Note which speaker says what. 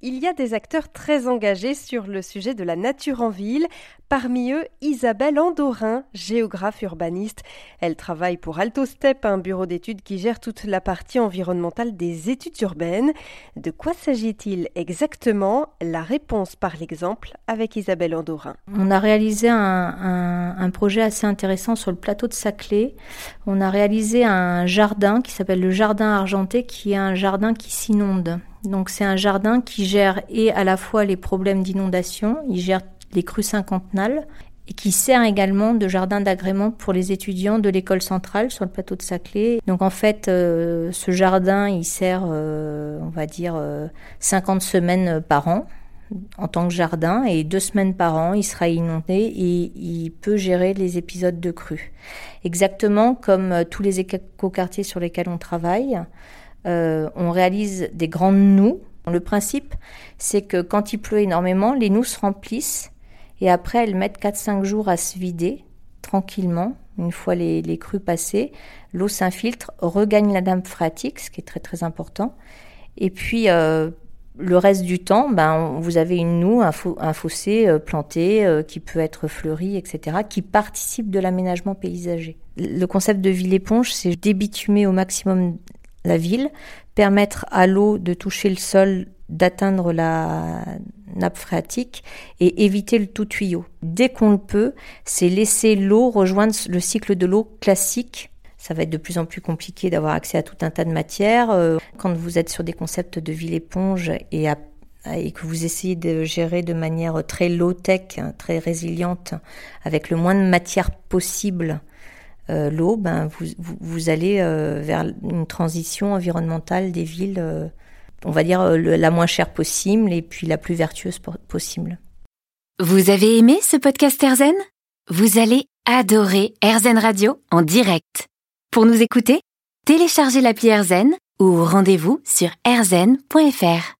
Speaker 1: Il y a des acteurs très engagés sur le sujet de la nature en ville. Parmi eux, Isabelle Andorin, géographe urbaniste. Elle travaille pour AltoStep, un bureau d'études qui gère toute la partie environnementale des études urbaines. De quoi s'agit-il exactement? La réponse par l'exemple avec Isabelle Andorin.
Speaker 2: On a réalisé un, un projet assez intéressant sur le plateau de Saclay. On a réalisé un jardin qui s'appelle le jardin argenté, qui est un jardin qui s'inonde. Donc c'est un jardin qui gère et à la fois les problèmes d'inondation, il gère les crues cinquantenales et qui sert également de jardin d'agrément pour les étudiants de l'école centrale sur le plateau de Saclay. Donc en fait, euh, ce jardin, il sert, euh, on va dire, 50 euh, semaines par an en tant que jardin et deux semaines par an, il sera inondé et il peut gérer les épisodes de crue. Exactement comme tous les écoquartiers sur lesquels on travaille. Euh, on réalise des grandes noues. Le principe, c'est que quand il pleut énormément, les noues se remplissent et après elles mettent 4-5 jours à se vider tranquillement. Une fois les, crues passées, l'eau s'infiltre, regagne la nappe phréatique, ce qui est très très important. Et puis euh, le reste du temps, ben, vous avez une noue, un, fossé euh, planté qui peut être fleuri, etc., qui participe de l'aménagement paysager. Le concept de ville éponge, c'est débitumer au maximum la ville, permettre à l'eau de toucher le sol, d'atteindre la nappe phréatique et éviter le tout tuyau. Dès qu'on le peut, c'est laisser l'eau rejoindre le cycle de l'eau classique. Ça va être de plus en plus compliqué d'avoir accès à tout un tas de matières. Euh, quand vous êtes sur des concepts de ville éponge et, et que vous essayez de gérer de manière très low-tech, hein, très résiliente, avec le moins de matière possible, euh, l'eau, ben, vous, vous, allez euh, vers une transition environnementale des villes, euh, on va dire la moins chère possible et puis la plus vertueuse possible.
Speaker 3: Vous avez aimé ce podcast Erzen Vous allez adorer Erzen Radio en direct. Pour nous écouter, téléchargez l'appli Erzen ou rendez-vous sur erzen.fr.